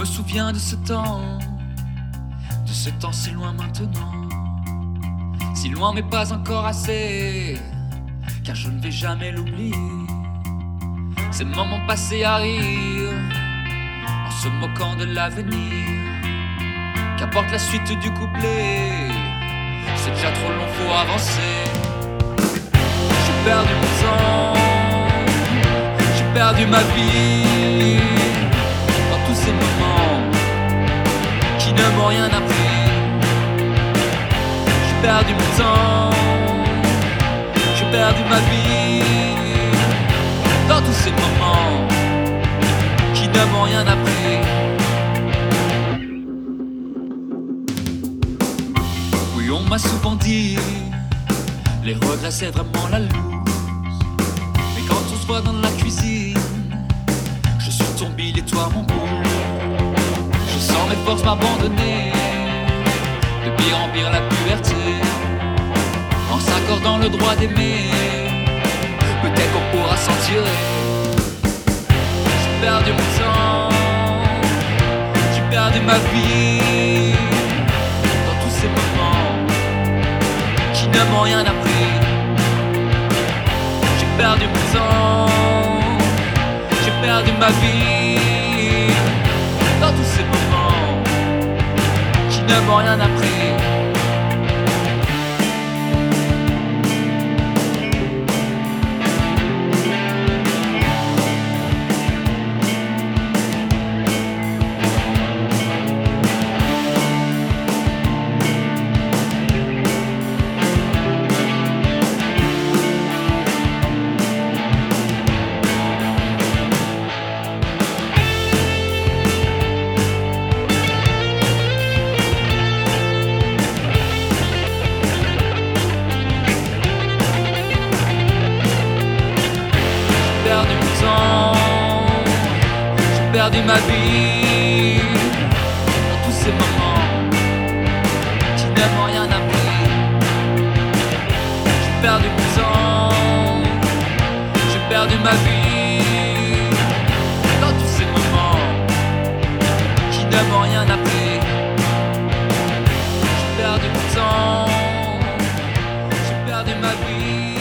me souviens de ce temps, de ce temps si loin maintenant. Si loin mais pas encore assez, car je ne vais jamais l'oublier. Ces moments passés à rire, en se moquant de l'avenir. Qu'apporte la suite du couplet, c'est déjà trop long, faut avancer. J'ai perdu mon temps, j'ai perdu ma vie rien appris. J'ai perdu mon temps, j'ai perdu ma vie dans tous ces moments qui ne m'ont rien appris. Oui, on m'a souvent dit, les regrets c'est vraiment la loose. Mais quand on se voit dans la cuisine, sens mes forces m'abandonner, depuis remplir la puberté, en s'accordant le droit d'aimer. Peut-être qu'on pourra s'en tirer. J'ai perdu mon temps, j'ai perdu ma vie dans tous ces moments qui ne m'ont rien appris. J'ai perdu mon temps, j'ai perdu ma vie dans tous ces moments m'ont rien appris. J'ai perdu ma vie dans tous ces moments qui n'avons rien appris. J'ai perdu mon temps, j'ai perdu ma vie dans tous ces moments qui n'avons rien appris. J'ai perdu mon temps, j'ai perdu ma vie.